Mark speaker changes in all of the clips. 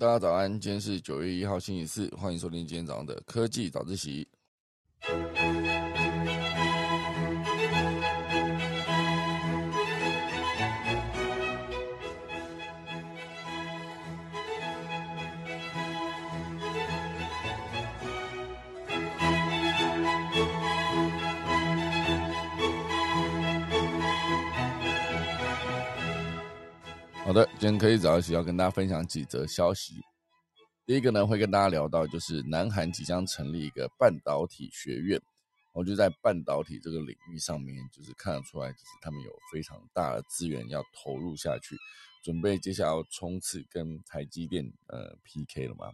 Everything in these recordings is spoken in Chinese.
Speaker 1: 大家早安，今天是九月一号星期四，欢迎收听今天早上的科技早自习。好的，今天可以早起要跟大家分享几则消息。第一个呢，会跟大家聊到，就是南韩即将成立一个半导体学院，我就在半导体这个领域上面，就是看得出来，就是他们有非常大的资源要投入下去，准备接下来要冲刺跟台积电呃 PK 了嘛。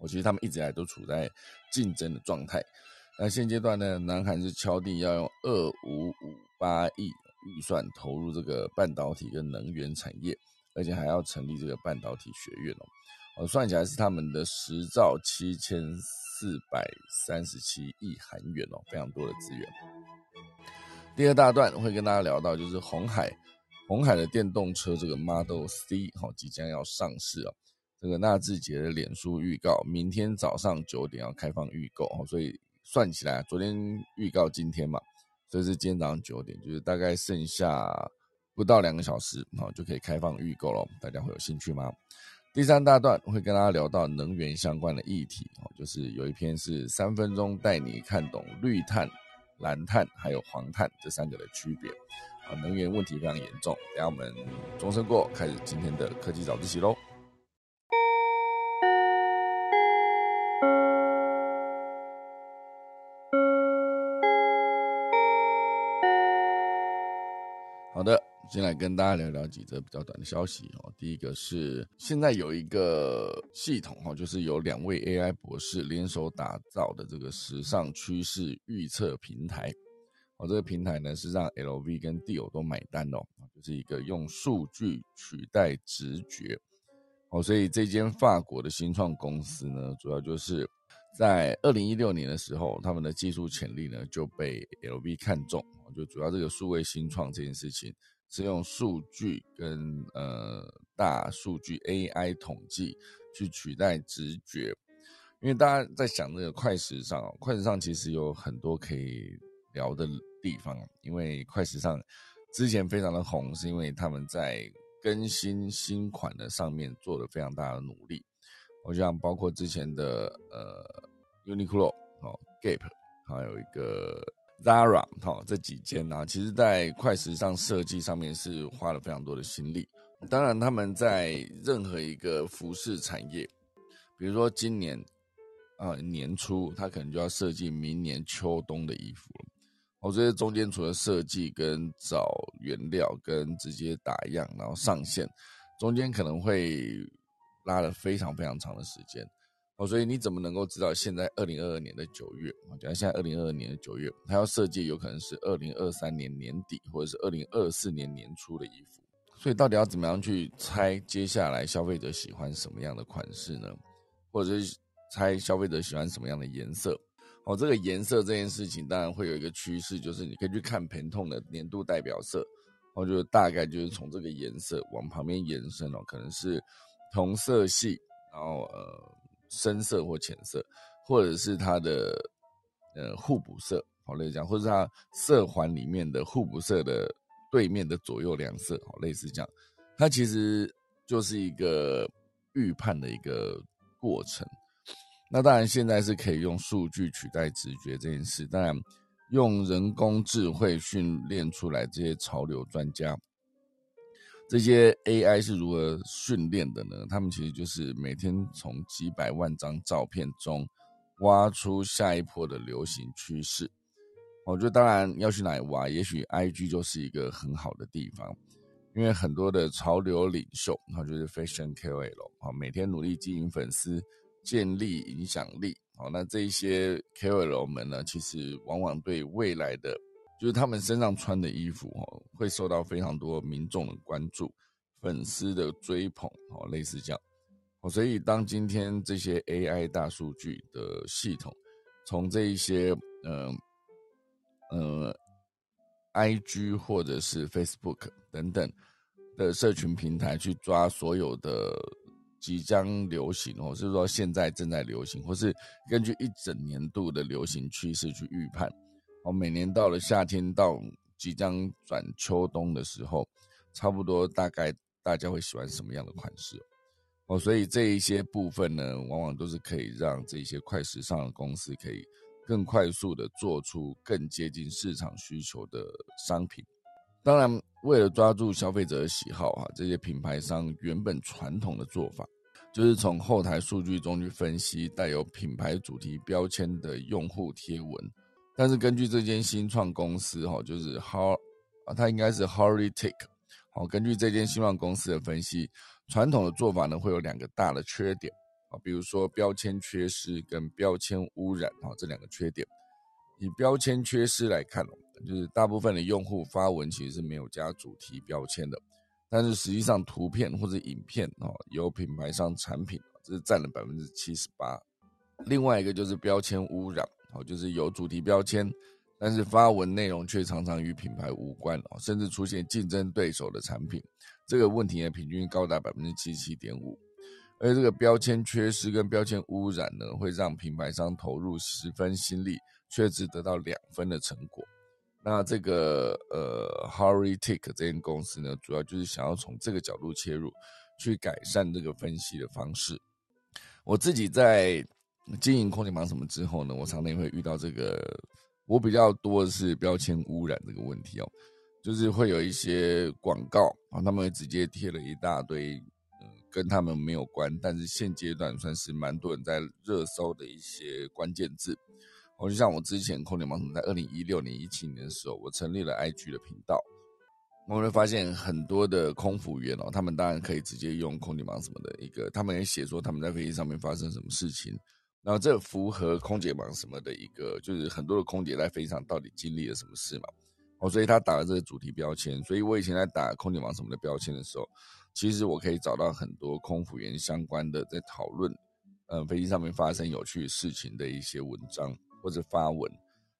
Speaker 1: 我其实他们一直以来都处在竞争的状态。那现阶段呢，南韩是敲定要用二五五八亿。预算投入这个半导体跟能源产业，而且还要成立这个半导体学院哦。哦，算起来是他们的十兆七千四百三十七亿韩元哦，非常多的资源。第二大段会跟大家聊到，就是红海，红海的电动车这个 Model C 哈即将要上市哦。这个纳智捷的脸书预告，明天早上九点要开放预购哦，所以算起来，昨天预告今天嘛。这是今天早上九点，就是大概剩下不到两个小时，好就可以开放预购了。大家会有兴趣吗？第三大段会跟大家聊到能源相关的议题，哦，就是有一篇是三分钟带你看懂绿碳、蓝碳还有黄碳这三个的区别。啊，能源问题非常严重。等下我们钟声过，开始今天的科技早自习喽。先来跟大家聊聊几则比较短的消息哦。第一个是现在有一个系统哈，就是有两位 AI 博士联手打造的这个时尚趋势预测平台。哦，这个平台呢是让 LV 跟 Dior 都买单哦，就是一个用数据取代直觉。哦，所以这间法国的新创公司呢，主要就是在二零一六年的时候，他们的技术潜力呢就被 LV 看中。就主要这个数位新创这件事情，是用数据跟呃大数据 AI 统计去取代直觉，因为大家在想这个快时尚，快时尚其实有很多可以聊的地方，因为快时尚之前非常的红，是因为他们在更新新款的上面做了非常大的努力，我想包括之前的呃 Uniqlo 哦 Gap，还有一个。Zara 哈这几间呢，其实在快时尚设计上面是花了非常多的心力。当然，他们在任何一个服饰产业，比如说今年啊年初，他可能就要设计明年秋冬的衣服了。哦，这些中间除了设计跟找原料跟直接打样，然后上线，中间可能会拉了非常非常长的时间。所以你怎么能够知道现在二零二二年的九月？我讲现在二零二二年的九月，它要设计有可能是二零二三年年底或者是二零二四年年初的衣服。所以到底要怎么样去猜接下来消费者喜欢什么样的款式呢？或者是猜消费者喜欢什么样的颜色？哦，这个颜色这件事情当然会有一个趋势，就是你可以去看盆痛的年度代表色，哦，就大概就是从这个颜色往旁边延伸哦，可能是同色系，然后呃。深色或浅色，或者是它的呃互补色，好类似这样，或者是它色环里面的互补色的对面的左右两色，好类似这样。它其实就是一个预判的一个过程。那当然现在是可以用数据取代直觉这件事，当然用人工智慧训练出来这些潮流专家。这些 AI 是如何训练的呢？他们其实就是每天从几百万张照片中挖出下一波的流行趋势。我觉得当然要去哪里挖，也许 IG 就是一个很好的地方，因为很多的潮流领袖，然后就是 Fashion KOL 啊，每天努力经营粉丝，建立影响力。好，那这些 KOL 们呢，其实往往对未来的。就是他们身上穿的衣服哦，会受到非常多民众的关注、粉丝的追捧哦，类似这样哦。所以当今天这些 AI 大数据的系统，从这一些呃呃 IG 或者是 Facebook 等等的社群平台去抓所有的即将流行，或是说现在正在流行，或是根据一整年度的流行趋势去预判。哦，每年到了夏天到即将转秋冬的时候，差不多大概大家会喜欢什么样的款式？哦，所以这一些部分呢，往往都是可以让这些快时尚的公司可以更快速的做出更接近市场需求的商品。当然，为了抓住消费者的喜好，哈，这些品牌商原本传统的做法，就是从后台数据中去分析带有品牌主题标签的用户贴文。但是根据这间新创公司，哈，就是 How 啊，它应该是 Horitic，好，根据这间新创公司的分析，传统的做法呢会有两个大的缺点，啊，比如说标签缺失跟标签污染，哈，这两个缺点。以标签缺失来看。就是大部分的用户发文其实是没有加主题标签的，但是实际上图片或者影片哦，有品牌商产品，这是占了百分之七十八。另外一个就是标签污染，哦，就是有主题标签，但是发文内容却常常与品牌无关哦，甚至出现竞争对手的产品，这个问题呢平均高达百分之七七点五。而这个标签缺失跟标签污染呢，会让品牌商投入十分心力，却只得到两分的成果。那这个呃，Hurry Tick 这间公司呢，主要就是想要从这个角度切入，去改善这个分析的方式。我自己在经营空间忙什么之后呢，我常常会遇到这个，我比较多的是标签污染这个问题哦，就是会有一些广告啊，他们会直接贴了一大堆，嗯，跟他们没有关，但是现阶段算是蛮多人在热搜的一些关键字。我就像我之前空姐忙什么在二零一六年、一七年的时候，我成立了 IG 的频道，我会发现很多的空服员哦，他们当然可以直接用空姐忙什么的一个，他们也写说他们在飞机上面发生什么事情，然后这符合空姐忙什么的一个，就是很多的空姐在飞机上到底经历了什么事嘛？哦，所以他打了这个主题标签，所以我以前在打空姐忙什么的标签的时候，其实我可以找到很多空服员相关的在讨论，呃，飞机上面发生有趣事情的一些文章。或者发文，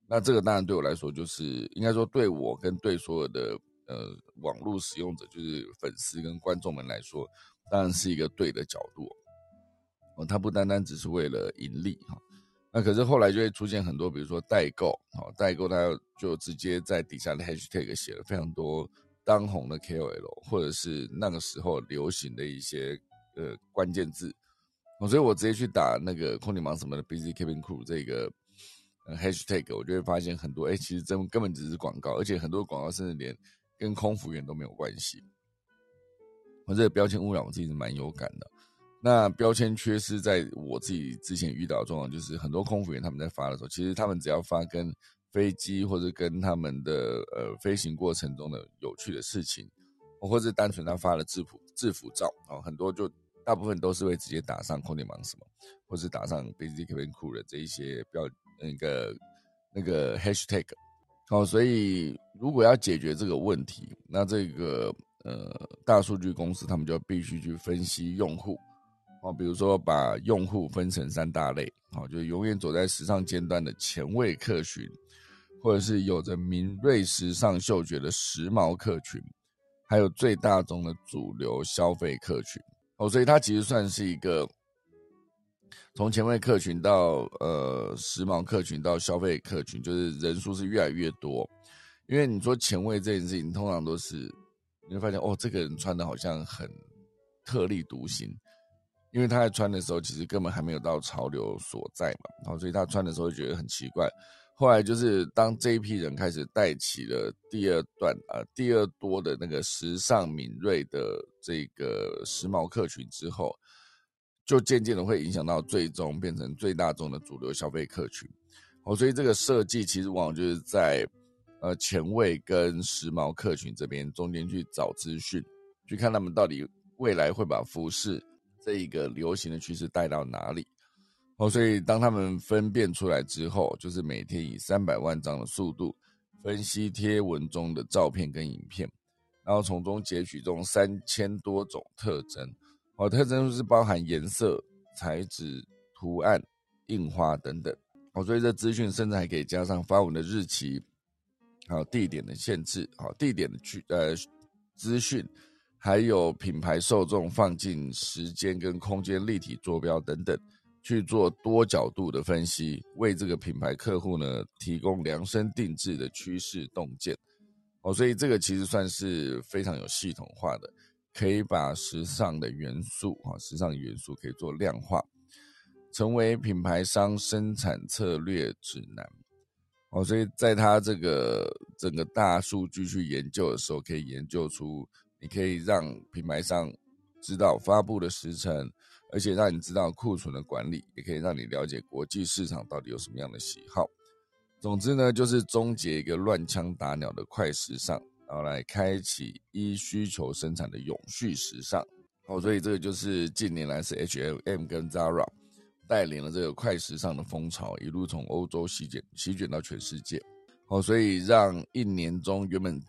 Speaker 1: 那这个当然对我来说，就是应该说对我跟对所有的呃网络使用者，就是粉丝跟观众们来说，当然是一个对的角度哦。它不单单只是为了盈利哈，那可是后来就会出现很多，比如说代购，哦，代购他就直接在底下的 hashtag 写了非常多当红的 KOL，或者是那个时候流行的一些呃关键字，所以我直接去打那个空姐忙什么的 busy cabin crew 这个。#hashtag 我就会发现很多，哎，其实真根本只是广告，而且很多广告甚至连跟空服员都没有关系。我这个标签污染，我自己是蛮有感的。那标签缺失，在我自己之前遇到状况，就是很多空服员他们在发的时候，其实他们只要发跟飞机或者跟他们的呃飞行过程中的有趣的事情，或者单纯他发了制服制服照啊，很多就大部分都是会直接打上空姐忙什么，或是打上 Busy Cabin Crew 的这一些标。那个那个 hashtag，好，所以如果要解决这个问题，那这个呃大数据公司他们就必须去分析用户，哦，比如说把用户分成三大类，好，就永远走在时尚尖端的前卫客群，或者是有着敏锐时尚嗅觉的时髦客群，还有最大宗的主流消费客群，哦，所以它其实算是一个。从前卫客群到呃时髦客群到消费客群，就是人数是越来越多。因为你说前卫这件事情，通常都是你会发现哦，这个人穿的好像很特立独行，因为他在穿的时候其实根本还没有到潮流所在嘛，然后所以他穿的时候就觉得很奇怪。后来就是当这一批人开始带起了第二段啊第二多的那个时尚敏锐的这个时髦客群之后。就渐渐的会影响到最终变成最大众的主流消费客群，哦，所以这个设计其实往往就是在呃前卫跟时髦客群这边中间去找资讯，去看他们到底未来会把服饰这一个流行的趋势带到哪里，哦，所以当他们分辨出来之后，就是每天以三百万张的速度分析贴文中的照片跟影片，然后从中截取这种三千多种特征。哦，特征是包含颜色、材质、图案、印花等等。哦，所以这资讯甚至还可以加上发文的日期，还有地点的限制，好，地点的区呃资讯，还有品牌受众放进时间跟空间立体坐标等等，去做多角度的分析，为这个品牌客户呢提供量身定制的趋势洞见。哦，所以这个其实算是非常有系统化的，可以把时尚的元素啊，时尚元素可以做量化，成为品牌商生产策略指南。哦，所以在他这个整个大数据去研究的时候，可以研究出。你可以让品牌商知道发布的时辰，而且让你知道库存的管理，也可以让你了解国际市场到底有什么样的喜好。总之呢，就是终结一个乱枪打鸟的快时尚，然后来开启依需求生产的永续时尚。哦，所以这个就是近年来是 H&M 跟 Zara 带领了这个快时尚的风潮，一路从欧洲席卷席卷到全世界。哦，所以让一年中原本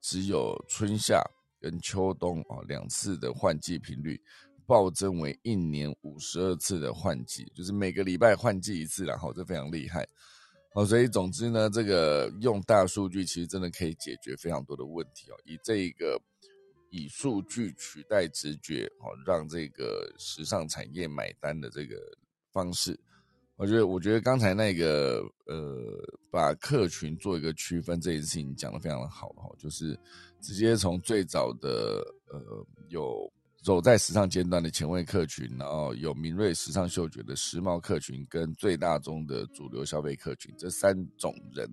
Speaker 1: 只有春夏。跟秋冬啊两次的换季频率暴增为一年五十二次的换季，就是每个礼拜换季一次，然后这非常厉害哦。所以总之呢，这个用大数据其实真的可以解决非常多的问题哦。以这个以数据取代直觉哦，让这个时尚产业买单的这个方式。我觉得，我觉得刚才那个呃，把客群做一个区分这件事情讲得非常的好哈，就是直接从最早的呃有走在时尚尖端的前卫客群，然后有敏锐时尚嗅觉的时髦客群，跟最大宗的主流消费客群这三种人，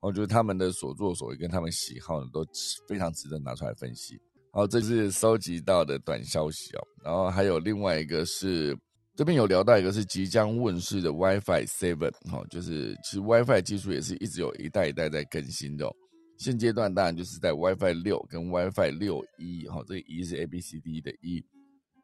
Speaker 1: 我觉得他们的所作所为跟他们喜好呢，都非常值得拿出来分析。好，这是收集到的短消息哦，然后还有另外一个是。这边有聊到一个是即将问世的 WiFi Seven，哈，就是其实 WiFi 技术也是一直有一代一代在更新的。现阶段当然就是在 WiFi 六跟 WiFi 六一，哈，这个一是 A B C D 的一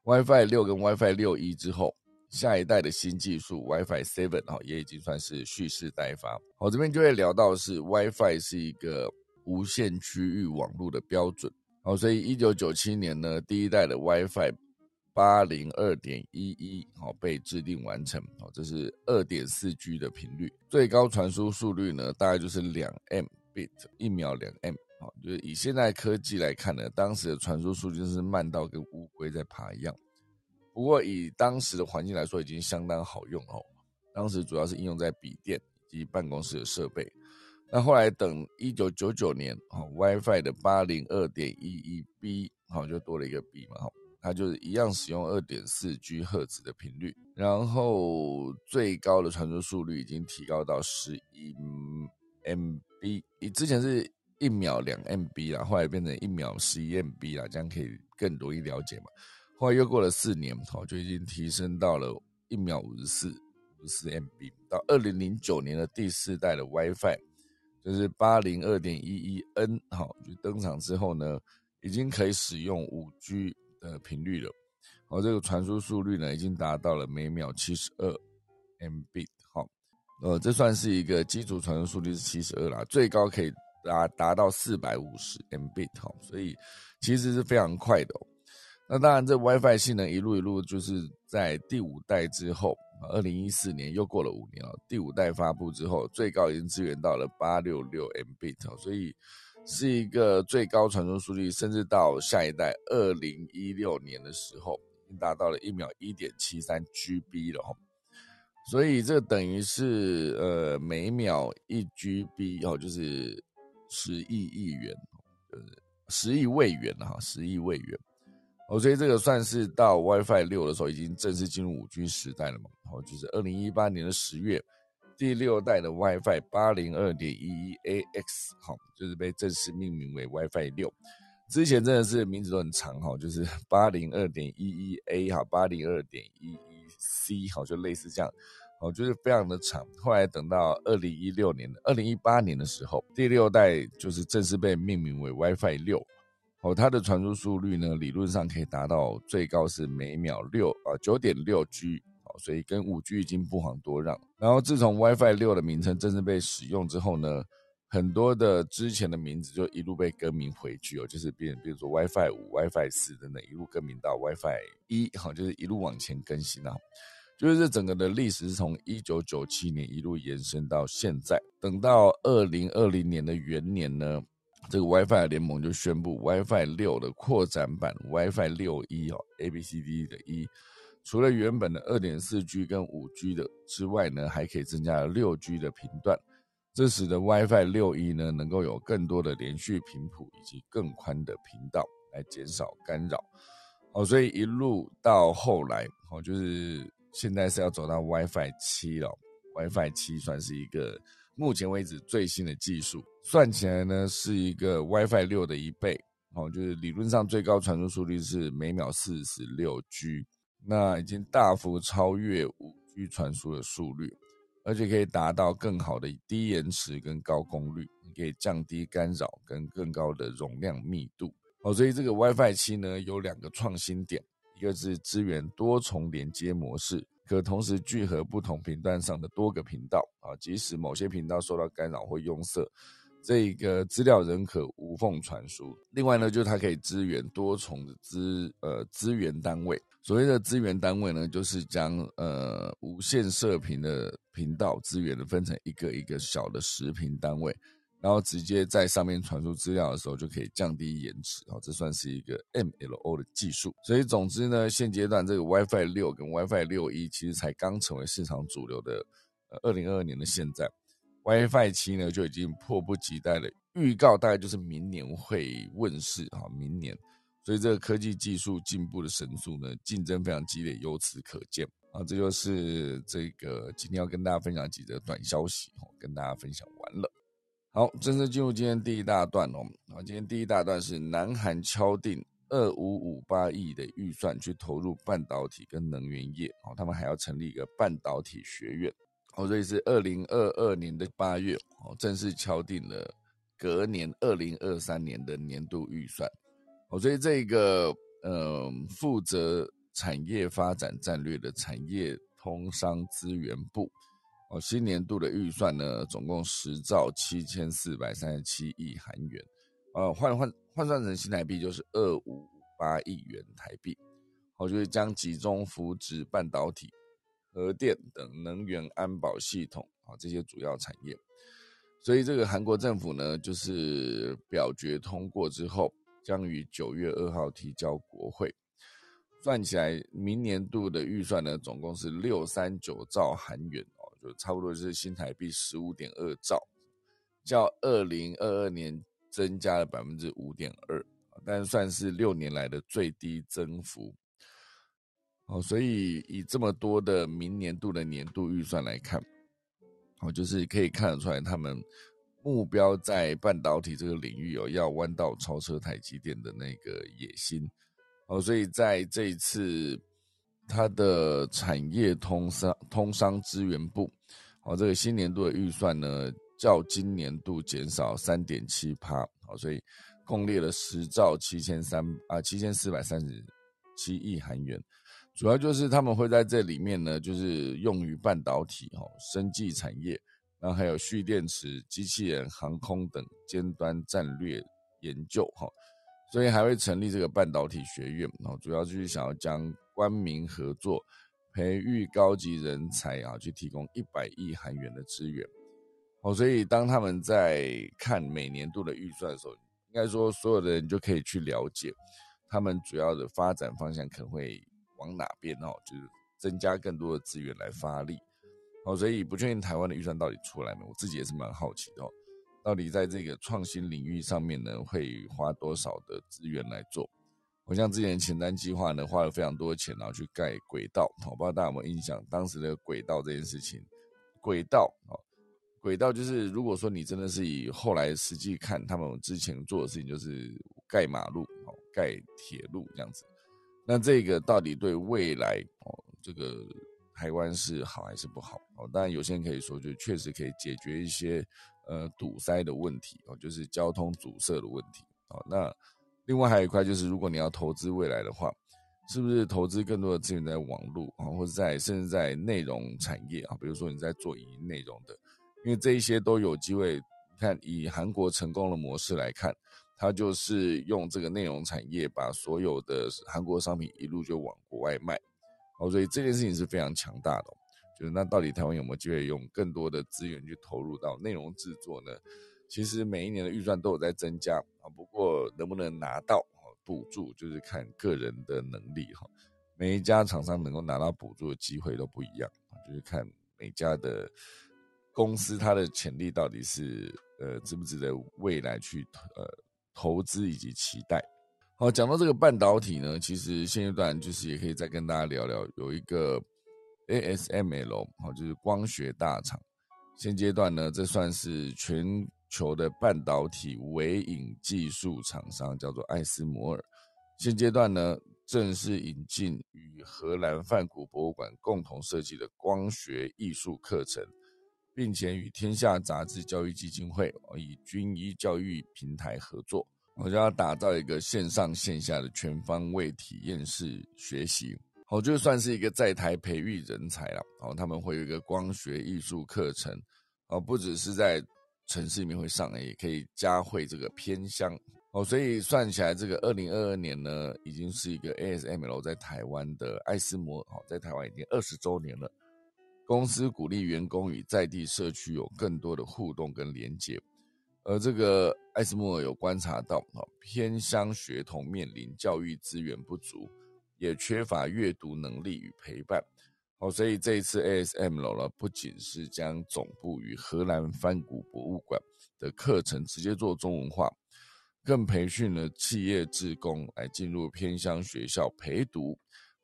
Speaker 1: ，WiFi 六跟 WiFi 六一之后，下一代的新技术 WiFi Seven，哈，也已经算是蓄势待发。好，这边就会聊到是 WiFi 是一个无线区域网络的标准，好，所以一九九七年呢，第一代的 WiFi。八零二点一一，好被制定完成，好，这是二点四 G 的频率，最高传输速率呢，大概就是两 Mbit，一秒两 M，好，就是以现在科技来看呢，当时的传输速率是慢到跟乌龟在爬一样，不过以当时的环境来说，已经相当好用哦。当时主要是应用在笔电以及办公室的设备，那后来等一九九九年，好，WiFi 的八零二点一一 B，好，就多了一个 B 嘛，好。它就是一样使用二点四 G 赫兹的频率，然后最高的传输速率已经提高到十一 MB，你之前是一秒两 MB 啦，后来变成一秒十一 MB 啦，这样可以更容易了解嘛。后来又过了四年，好就已经提升到了一秒五十四五十四 MB。到二零零九年的第四代的 WiFi，就是八零二点一一 N，好就登场之后呢，已经可以使用五 G。的频率了，好，这个传输速率呢，已经达到了每秒七十二 Mbit，好，呃，这算是一个基础传输速率是七十二啦，最高可以达达到四百五十 Mbit，好，所以其实是非常快的。那当然，这 WiFi 性能一路一路就是在第五代之后，二零一四年又过了五年了，第五代发布之后，最高已经支援到了八六六 Mbit，所以。是一个最高传输速率，甚至到下一代二零一六年的时候，已经达到了一秒一点七三 GB 了哈。所以这等于是呃每秒一 GB 哦，就是十亿亿元，呃十亿位元哈，十亿位元。哦，所以这个算是到 WiFi 六的时候，已经正式进入五 G 时代了嘛。哦，就是二零一八年的十月。第六代的 WiFi 八零二点一一 AX，好，就是被正式命名为 WiFi 六。之前真的是名字都很长，哈，就是八零二点一一 A，哈，八零二点一一 C，哈，就类似这样，哦，就是非常的长。后来等到二零一六年的二零一八年的时候，第六代就是正式被命名为 WiFi 六，哦，它的传输速率呢，理论上可以达到最高是每秒六啊九点六 G。所以跟五 G 已经不遑多让。然后自从 WiFi 六的名称正式被使用之后呢，很多的之前的名字就一路被更名回去哦，就是变，比如说 WiFi 五、WiFi 四等等，一路更名到 WiFi 一，好，就是一路往前更新啊。就是这整个的历史是从一九九七年一路延伸到现在。等到二零二零年的元年呢，这个 WiFi 联盟就宣布 WiFi 六的扩展版 WiFi 六一哦，A B C D 的一，除了原本的二点四 G 跟五 G 的之外呢，还可以增加六 G 的频段，这使得 WiFi 六一呢能够有更多的连续频谱以及更宽的频道来减少干扰。哦，所以一路到后来哦，就是现在是要走到 WiFi 七了，WiFi 七算是一个。目前为止最新的技术算起来呢，是一个 WiFi 六的一倍哦，就是理论上最高传输速率是每秒四十六 G，那已经大幅超越五 G 传输的速率，而且可以达到更好的低延迟跟高功率，可以降低干扰跟更高的容量密度哦，所以这个 WiFi 七呢有两个创新点，一个是支援多重连接模式。可同时聚合不同频段上的多个频道啊，即使某些频道受到干扰或拥塞，这个资料仍可无缝传输。另外呢，就是它可以支援多重的资呃资源单位。所谓的资源单位呢，就是将呃无线射频的频道资源的分成一个一个小的时频单位。然后直接在上面传输资料的时候，就可以降低延迟啊，这算是一个 MLO 的技术。所以总之呢，现阶段这个 WiFi 六跟 WiFi 六一其实才刚成为市场主流的。呃，二零二二年的现在，WiFi 七呢就已经迫不及待的预告，大概就是明年会问世啊，明年。所以这个科技技术进步的神速呢，竞争非常激烈，由此可见啊。这就是这个今天要跟大家分享几则短消息，跟大家分享完了。好，正式进入今天第一大段哦。啊，今天第一大段是南韩敲定二五五八亿的预算去投入半导体跟能源业哦，他们还要成立一个半导体学院哦，所以是二零二二年的八月哦，正式敲定了隔年二零二三年的年度预算哦，所以这个呃负责产业发展战略的产业通商资源部。哦，新年度的预算呢，总共十兆七千四百三十七亿韩元，呃，换换换算成新台币就是二五八亿元台币。好，就是将集中扶植半导体、核电等能源安保系统啊这些主要产业。所以这个韩国政府呢，就是表决通过之后，将于九月二号提交国会。算起来，明年度的预算呢，总共是六三九兆韩元哦。就差不多是新台币十五点二兆，较二零二二年增加了百分之五点二，但算是六年来的最低增幅。哦，所以以这么多的明年度的年度预算来看，哦，就是可以看得出来，他们目标在半导体这个领域有要弯道超车台积电的那个野心。哦，所以在这一次。它的产业通商通商资源部，哦，这个新年度的预算呢，较今年度减少三点七趴，哦，所以共列了十兆七千三啊七千四百三十七亿韩元，主要就是他们会在这里面呢，就是用于半导体哈、生技产业，然后还有蓄电池、机器人、航空等尖端战略研究哈，所以还会成立这个半导体学院，然后主要就是想要将。官民合作，培育高级人才啊，去提供一百亿韩元的资源。哦，所以当他们在看每年度的预算的时候，应该说所有的人就可以去了解他们主要的发展方向可能会往哪边哦，就是增加更多的资源来发力。哦，所以不确定台湾的预算到底出来没，我自己也是蛮好奇的哦，到底在这个创新领域上面呢，会花多少的资源来做？我像之前前瞻计划呢，花了非常多的钱，然后去盖轨道。我不知道大家有没有印象，当时的轨道这件事情，轨道啊，轨道就是如果说你真的是以后来实际看，他们之前做的事情就是盖马路、哦盖铁路这样子。那这个到底对未来哦，这个台湾是好还是不好？哦，当然有些人可以说，就确实可以解决一些呃堵塞的问题哦，就是交通阻塞的问题哦。那另外还有一块就是，如果你要投资未来的话，是不是投资更多的资源在网络啊，或者在甚至在内容产业啊？比如说你在做影音内容的，因为这一些都有机会。看以韩国成功的模式来看，他就是用这个内容产业把所有的韩国商品一路就往国外卖。哦，所以这件事情是非常强大的。就是那到底台湾有没有机会用更多的资源去投入到内容制作呢？其实每一年的预算都有在增加啊，不过能不能拿到补助，就是看个人的能力哈。每一家厂商能够拿到补助的机会都不一样就是看每家的公司它的潜力到底是呃值不值得未来去呃投资以及期待。好，讲到这个半导体呢，其实现阶段就是也可以再跟大家聊聊，有一个 ASML 好，就是光学大厂。现阶段呢，这算是全球的半导体微影技术厂商，叫做艾斯摩尔。现阶段呢，正式引进与荷兰梵谷博物馆共同设计的光学艺术课程，并且与天下杂志教育基金会以军医教育平台合作。我就要打造一个线上线下的全方位体验式学习，哦，就算是一个在台培育人才了。哦，他们会有一个光学艺术课程，哦，不只是在城市里面会上，也可以加会这个偏乡。哦，所以算起来，这个二零二二年呢，已经是一个 ASML 在台湾的艾斯摩，哦，在台湾已经二十周年了。公司鼓励员工与在地社区有更多的互动跟连接。而这个艾斯莫尔有观察到，哈，偏乡学童面临教育资源不足，也缺乏阅读能力与陪伴，哦，所以这一次 ASML 呢，不仅是将总部与荷兰翻古博物馆的课程直接做中文化，更培训了企业职工来进入偏乡学校陪读，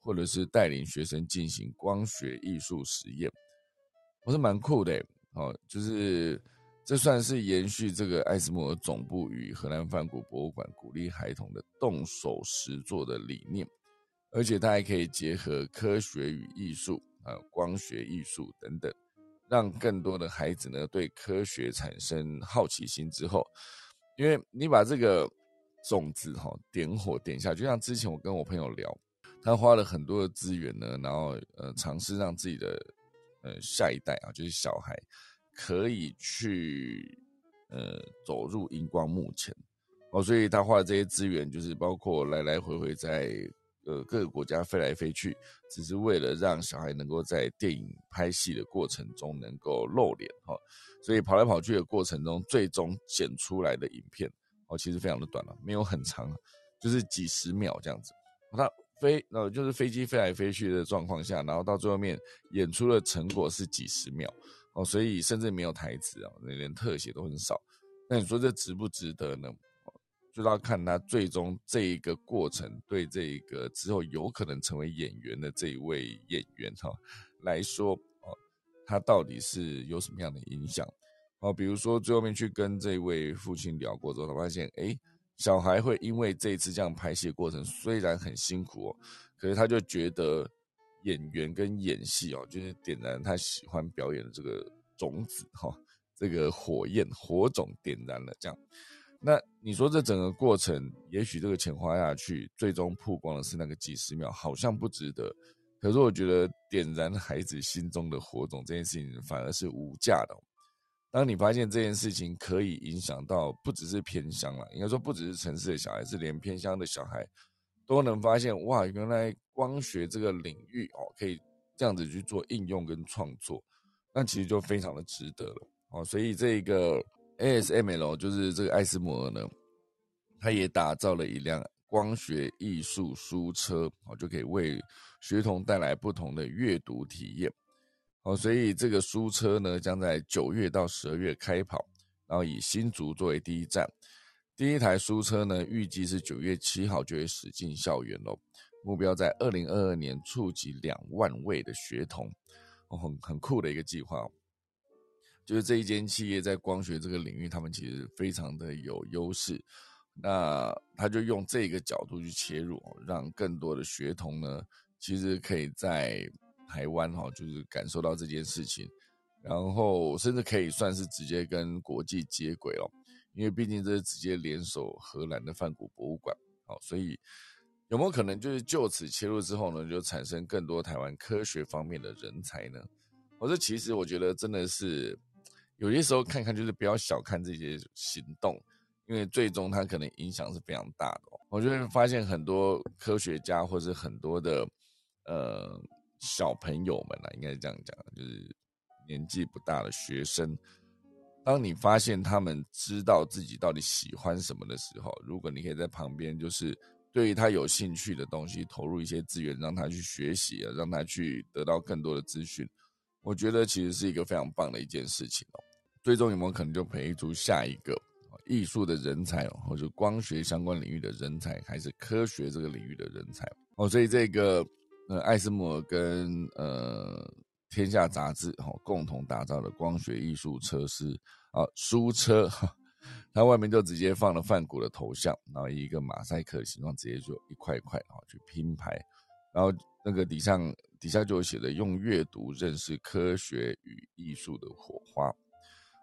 Speaker 1: 或者是带领学生进行光学艺术实验，我是蛮酷的，哦，就是。这算是延续这个艾斯摩尔总部与荷兰梵谷博物馆鼓励孩童的动手实作的理念，而且它还可以结合科学与艺术啊，光学艺术等等，让更多的孩子呢对科学产生好奇心之后，因为你把这个种子哈点火点下，就像之前我跟我朋友聊，他花了很多的资源呢，然后呃尝试让自己的呃下一代啊，就是小孩。可以去呃走入荧光幕前哦，所以他花的这些资源就是包括来来回回在呃各个国家飞来飞去，只是为了让小孩能够在电影拍戏的过程中能够露脸哈，所以跑来跑去的过程中，最终剪出来的影片哦其实非常的短了，没有很长，就是几十秒这样子。那飞呃就是飞机飞来飞去的状况下，然后到最后面演出的成果是几十秒。哦，所以甚至没有台词啊，连特写都很少。那你说这值不值得呢？就要看他最终这一个过程对这一个之后有可能成为演员的这一位演员哈来说，哦，他到底是有什么样的影响？哦，比如说最后面去跟这位父亲聊过之后，他发现，哎，小孩会因为这一次这样拍戏的过程虽然很辛苦哦，可是他就觉得。演员跟演戏哦，就是点燃他喜欢表演的这个种子哈，这个火焰火种点燃了，这样。那你说这整个过程，也许这个钱花下去，最终曝光的是那个几十秒，好像不值得。可是我觉得点燃孩子心中的火种这件事情，反而是无价的。当你发现这件事情可以影响到不只是偏乡了，应该说不只是城市的小孩，是连偏乡的小孩。都能发现哇，原来光学这个领域哦，可以这样子去做应用跟创作，那其实就非常的值得了哦。所以这个 ASML 就是这个艾斯摩尔呢，他也打造了一辆光学艺术书车哦，就可以为学童带来不同的阅读体验哦。所以这个书车呢，将在九月到十二月开跑，然后以新竹作为第一站。第一台书车呢，预计是九月七号就会驶进校园喽。目标在二零二二年触及两万位的学童，哦，很很酷的一个计划。就是这一间企业在光学这个领域，他们其实非常的有优势。那他就用这个角度去切入，让更多的学童呢，其实可以在台湾哈，就是感受到这件事情，然后甚至可以算是直接跟国际接轨了。因为毕竟这是直接联手荷兰的梵谷博物馆，好，所以有没有可能就是就此切入之后呢，就产生更多台湾科学方面的人才呢？我这，其实我觉得真的是有些时候看看，就是不要小看这些行动，因为最终它可能影响是非常大的。我就会发现很多科学家或者很多的呃小朋友们啊，应该是这样讲，就是年纪不大的学生。当你发现他们知道自己到底喜欢什么的时候，如果你可以在旁边，就是对于他有兴趣的东西投入一些资源，让他去学习啊，让他去得到更多的资讯，我觉得其实是一个非常棒的一件事情哦。最终有没有可能就培育出下一个艺术的人才，或者光学相关领域的人才，还是科学这个领域的人才哦？所以这个呃，艾斯摩尔跟呃。天下杂志哈共同打造的光学艺术车是啊书车，它外面就直接放了梵谷的头像，然后一个马赛克形状，直接就一块一块啊去拼排，然后那个底上底下就有写的用阅读认识科学与艺术的火花。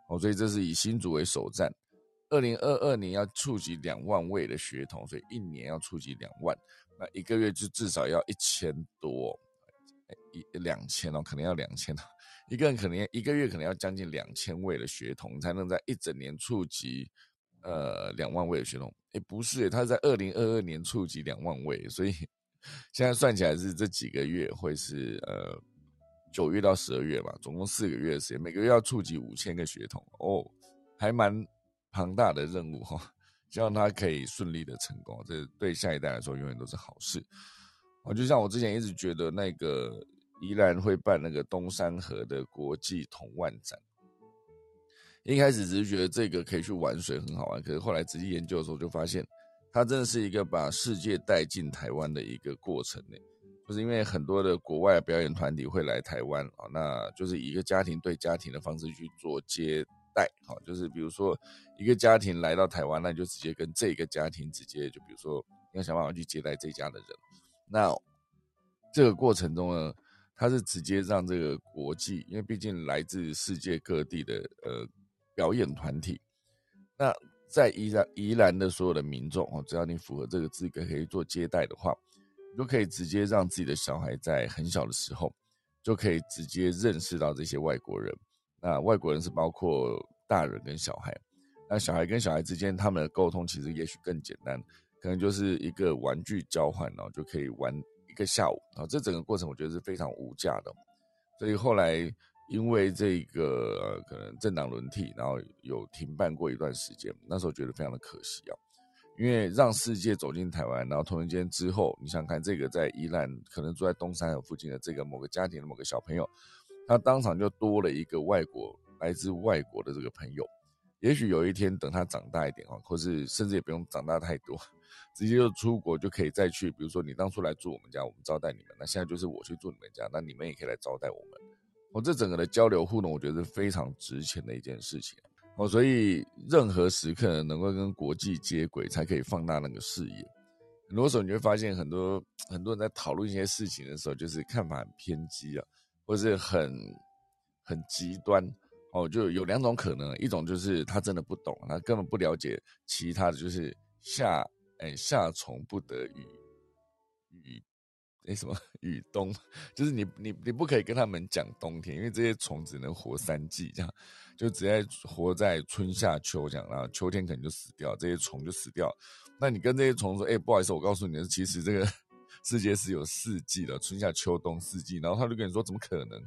Speaker 1: 哦，所以这是以新竹为首站，二零二二年要触及两万位的学童，所以一年要触及两万，那一个月就至少要一千多。一两千哦，可能要两千一个人可能一个月可能要将近两千位的学童，才能在一整年触及呃两万位的学童。哎，不是，他在二零二二年触及两万位，所以现在算起来是这几个月会是呃九月到十二月吧，总共四个月的时间，每个月要触及五千个学童哦，还蛮庞大的任务哈。希望他可以顺利的成功，这对下一代来说永远都是好事。我就像我之前一直觉得那个。宜兰会办那个东山河的国际铜万展。一开始只是觉得这个可以去玩水很好玩，可是后来仔细研究的时候，就发现它真的是一个把世界带进台湾的一个过程呢。就是因为很多的国外表演团体会来台湾啊，那就是以一个家庭对家庭的方式去做接带，好，就是比如说一个家庭来到台湾，那就直接跟这个家庭直接就比如说要想办法去接待这家的人。那这个过程中呢？他是直接让这个国际，因为毕竟来自世界各地的呃表演团体，那在宜兰宜兰的所有的民众哦，只要你符合这个资格可以做接待的话，你就可以直接让自己的小孩在很小的时候就可以直接认识到这些外国人。那外国人是包括大人跟小孩，那小孩跟小孩之间他们的沟通其实也许更简单，可能就是一个玩具交换，然后就可以玩。一个下午啊，这整个过程我觉得是非常无价的。所以后来因为这个可能政党轮替，然后有停办过一段时间。那时候觉得非常的可惜啊，因为让世界走进台湾，然后同一间之后，你想看这个在宜兰可能住在东山附近的这个某个家庭的某个小朋友，他当场就多了一个外国来自外国的这个朋友。也许有一天等他长大一点啊，或是甚至也不用长大太多。直接就出国就可以再去，比如说你当初来住我们家，我们招待你们，那现在就是我去住你们家，那你们也可以来招待我们。哦，这整个的交流互动，我觉得是非常值钱的一件事情。哦，所以任何时刻能够跟国际接轨，才可以放大那个视野。很多时候你会发现，很多很多人在讨论一些事情的时候，就是看法很偏激啊，或是很很极端。哦，就有两种可能，一种就是他真的不懂，他根本不了解其他的就是夏。哎，夏虫不得雨雨，哎什么 雨冬，就是你你你不可以跟他们讲冬天，因为这些虫只能活三季，这样就只在活在春夏秋这样，然后秋天可能就死掉，这些虫就死掉。那你跟这些虫说，哎，不好意思，我告诉你，其实这个世界是有四季的，春夏秋冬四季。然后他就跟你说，怎么可能？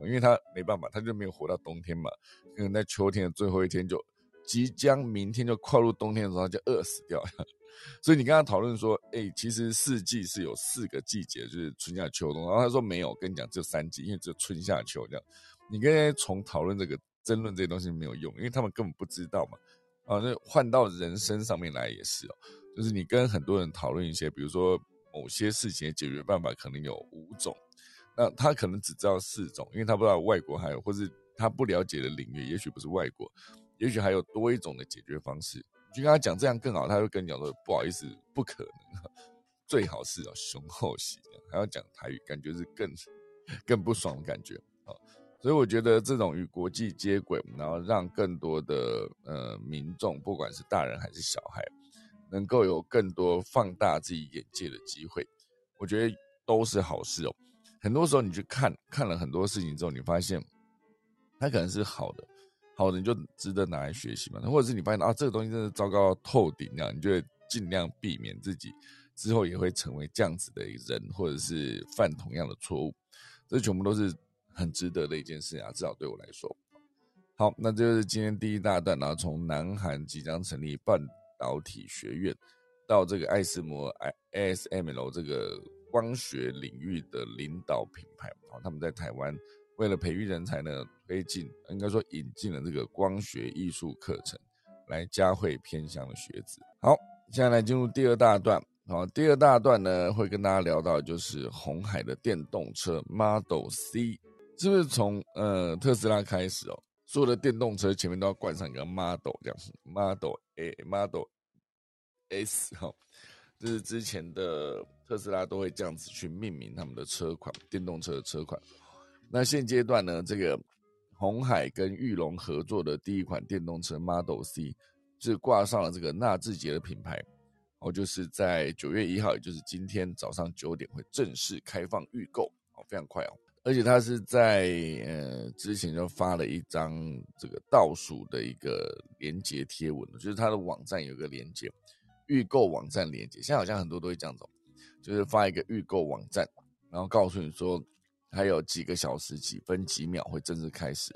Speaker 1: 因为他没办法，他就没有活到冬天嘛，可能在秋天的最后一天就即将明天就跨入冬天的时候他就饿死掉了。所以你跟他讨论说，哎，其实四季是有四个季节，就是春夏秋冬。然后他说没有，跟你讲只有三季，因为只有春夏秋这样。你跟从讨论这个争论这些东西没有用，因为他们根本不知道嘛。啊，那换到人生上面来也是哦，就是你跟很多人讨论一些，比如说某些事情的解决办法可能有五种，那他可能只知道四种，因为他不知道外国还有，或是他不了解的领域，也许不是外国，也许还有多一种的解决方式。就跟他讲这样更好，他会跟你讲说不好意思，不可能，最好是哦雄厚喜，还要讲台语，感觉是更更不爽的感觉啊。所以我觉得这种与国际接轨，然后让更多的呃民众，不管是大人还是小孩，能够有更多放大自己眼界的机会，我觉得都是好事哦。很多时候你去看看了很多事情之后，你发现它可能是好的。好的，你就值得拿来学习嘛。或者是你发现啊，这个东西真的糟糕透顶，这样你就会尽量避免自己之后也会成为这样子的人，或者是犯同样的错误。这全部都是很值得的一件事啊，至少对我来说。好，那这就是今天第一大段，然后从南韩即将成立半导体学院，到这个爱斯摩 ASML 这个光学领域的领导品牌，好，他们在台湾为了培育人才呢，推进应该说引进了这个光学艺术课程，来加惠偏乡的学子。好，现在来进入第二大段。好，第二大段呢，会跟大家聊到就是红海的电动车 Model C，是不是从呃特斯拉开始哦？所有的电动车前面都要冠上一个 Model 这样，Model A、Model S 哈，就是之前的特斯拉都会这样子去命名他们的车款，电动车的车款。那现阶段呢，这个红海跟玉龙合作的第一款电动车 Model C，是挂上了这个纳智捷的品牌。哦，就是在九月一号，也就是今天早上九点会正式开放预购，哦，非常快哦。而且他是在呃之前就发了一张这个倒数的一个连接贴文，就是他的网站有个连接，预购网站连接。现在好像很多都会这样走，就是发一个预购网站，然后告诉你说还有几个小时、几分几秒会正式开始。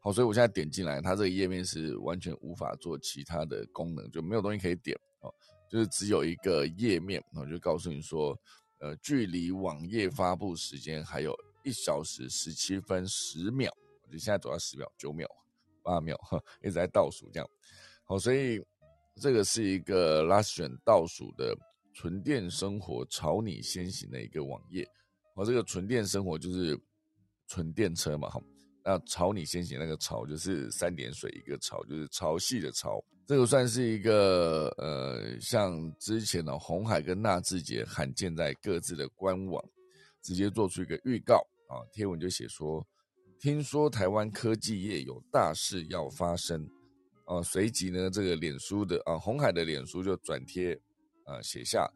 Speaker 1: 好，所以我现在点进来，它这个页面是完全无法做其他的功能，就没有东西可以点哦。就是只有一个页面，我就告诉你说，呃，距离网页发布时间还有一小时十七分十秒，就现在走到十秒、九秒、八秒，哈 一直在倒数这样。好，所以这个是一个拉选倒数的纯电生活，朝你先行的一个网页。好，这个纯电生活就是纯电车嘛，哈。那朝你先行那个朝就是三点水一个朝，就是潮汐的潮。这个算是一个呃，像之前的红海跟纳智捷罕见在各自的官网直接做出一个预告啊，贴文就写说，听说台湾科技业有大事要发生啊，随即呢，这个脸书的啊，红海的脸书就转贴啊，写下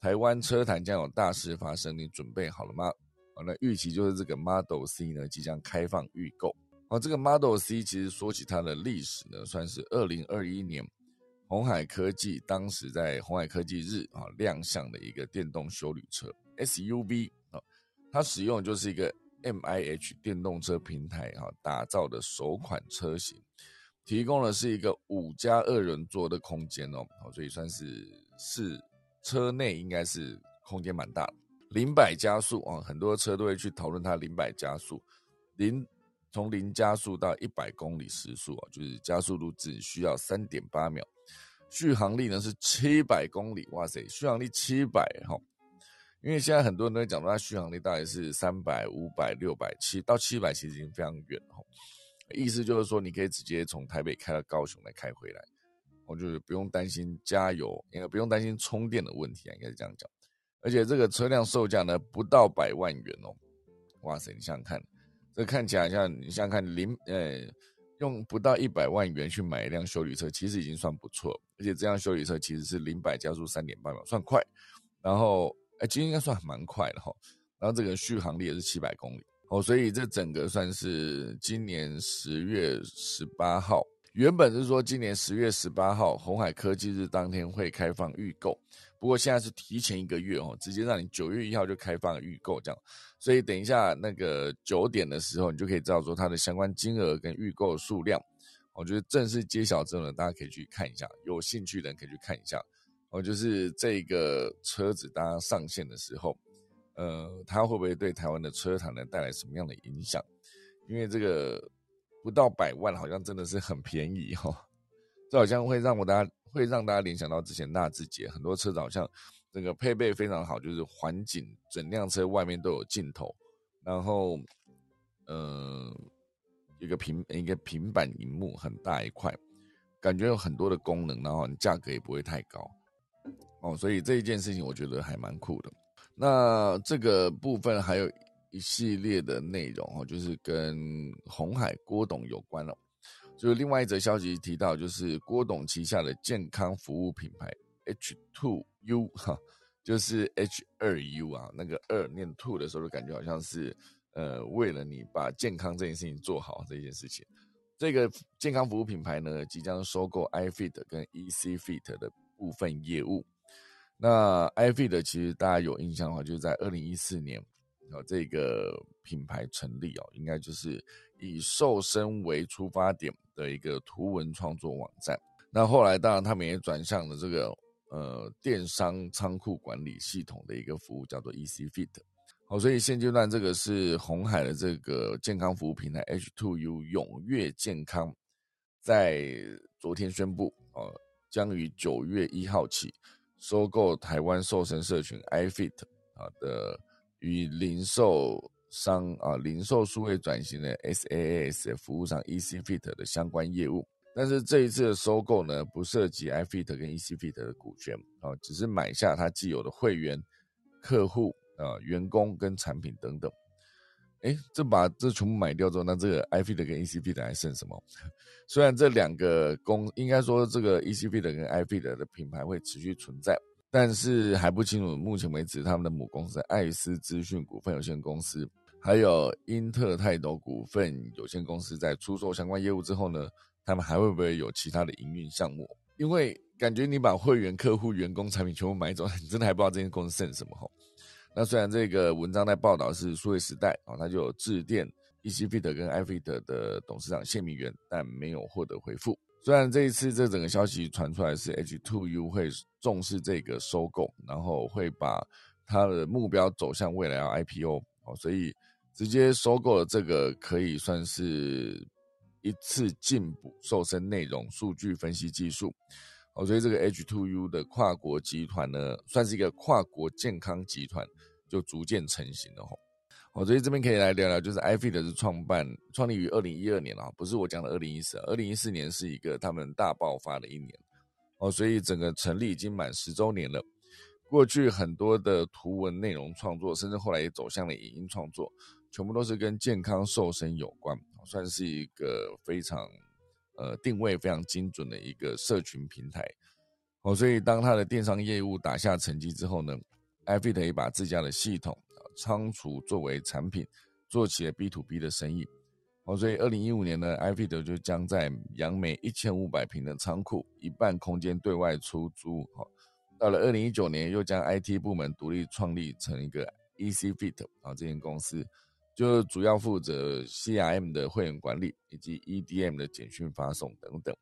Speaker 1: 台湾车坛将有大事发生，你准备好了吗？啊，那预期就是这个 Model C 呢即将开放预购。啊，这个 Model C 其实说起它的历史呢，算是二零二一年红海科技当时在红海科技日啊亮相的一个电动修旅车 SUV，它使用就是一个 MIH 电动车平台哈打造的首款车型，提供的是一个五加二人座的空间哦，所以算是是车内应该是空间蛮大的，零百加速啊，很多车都会去讨论它零百加速。零。从零加速到一百公里时速啊，就是加速度只需要三点八秒，续航力呢是七百公里，哇塞，续航力七百哈，因为现在很多人都讲到它续航力大概是三百、五百、六百七到七百，其实已经非常远。意思就是说，你可以直接从台北开到高雄来开回来，我就是不用担心加油，应该不用担心充电的问题啊，应该是这样讲。而且这个车辆售价呢不到百万元哦，哇塞，你想想看。这看起来像你想想看，零呃，用不到一百万元去买一辆修理车，其实已经算不错。而且这辆修理车其实是零百加速三点八秒，算快。然后，哎，其实应该算蛮快的哈。然后这个续航力也是七百公里哦，所以这整个算是今年十月十八号，原本是说今年十月十八号红海科技日当天会开放预购。不过现在是提前一个月哦，直接让你九月一号就开放预购这样，所以等一下那个九点的时候，你就可以知道说它的相关金额跟预购数量。我觉得正式揭晓之后呢，大家可以去看一下，有兴趣的人可以去看一下。哦，就是这个车子大家上线的时候，呃，它会不会对台湾的车厂呢带来什么样的影响？因为这个不到百万，好像真的是很便宜哈，这好像会让我大家。会让大家联想到之前纳智捷很多车子好像这个配备非常好，就是环景，整辆车外面都有镜头，然后嗯一个平一个平板荧幕很大一块，感觉有很多的功能，然后价格也不会太高哦，所以这一件事情我觉得还蛮酷的。那这个部分还有一系列的内容哦，就是跟红海郭董有关了。就是另外一则消息提到，就是郭董旗下的健康服务品牌 H Two U 哈，就是 H 二 U 啊，那个二念 two 的时候，就感觉好像是呃为了你把健康这件事情做好这件事情。这个健康服务品牌呢，即将收购 iFit 跟 EC Fit 的部分业务。那 iFit 其实大家有印象的话，就是在二零一四年啊这个品牌成立哦，应该就是以瘦身为出发点的一个图文创作网站。那后来当然他们也转向了这个呃电商仓库管理系统的一个服务，叫做 ECFit。好，所以现阶段这个是红海的这个健康服务平台 H2U 永跃健康，在昨天宣布，呃，将于九月一号起收购台湾瘦身社群 iFit 啊的与零售商啊零售数位转型的 SaaS 服务商 ECFit 的相关业务。但是这一次的收购呢，不涉及 iFit 跟 ECFit 的股权啊，只是买下它既有的会员客户。啊，员工跟产品等等，哎，这把这全部买掉之后，那这个 i f i t 跟 ECP 的还剩什么？虽然这两个公应该说这个 ECP 的跟 i f i t 的品牌会持续存在，但是还不清楚。目前为止，他们的母公司艾斯资讯股份有限公司，还有英特泰斗股份有限公司在出售相关业务之后呢，他们还会不会有其他的营运项目？因为感觉你把会员、客户、员工、产品全部买走，你真的还不知道这间公司剩什么哈。那虽然这个文章在报道是数位时代啊，他就有致电 ECFit 跟 iFit 的董事长谢明元，但没有获得回复。虽然这一次这整个消息传出来是 H2U 会重视这个收购，然后会把它的目标走向未来要 IPO 哦，所以直接收购了这个可以算是一次进补瘦身内容数据分析技术。哦，所以这个 H2U 的跨国集团呢，算是一个跨国健康集团，就逐渐成型了吼。哦，所以这边可以来聊聊，就是 iFit 是创办创立于二零一二年啊，不是我讲的二零一四，二零一四年是一个他们大爆发的一年。哦，所以整个成立已经满十周年了。过去很多的图文内容创作，甚至后来也走向了影音创作，全部都是跟健康瘦身有关，算是一个非常。呃，定位非常精准的一个社群平台，哦，所以当他的电商业务打下成绩之后呢，iFit 也把自家的系统仓储作为产品，做起了 B to B 的生意，哦，所以二零一五年呢，iFit 就将在杨梅一千五百平的仓库一半空间对外出租，哈，到了二零一九年又将 IT 部门独立创立成一个 ECFit 啊这间公司。就主要负责 CRM 的会员管理以及 EDM 的简讯发送等等，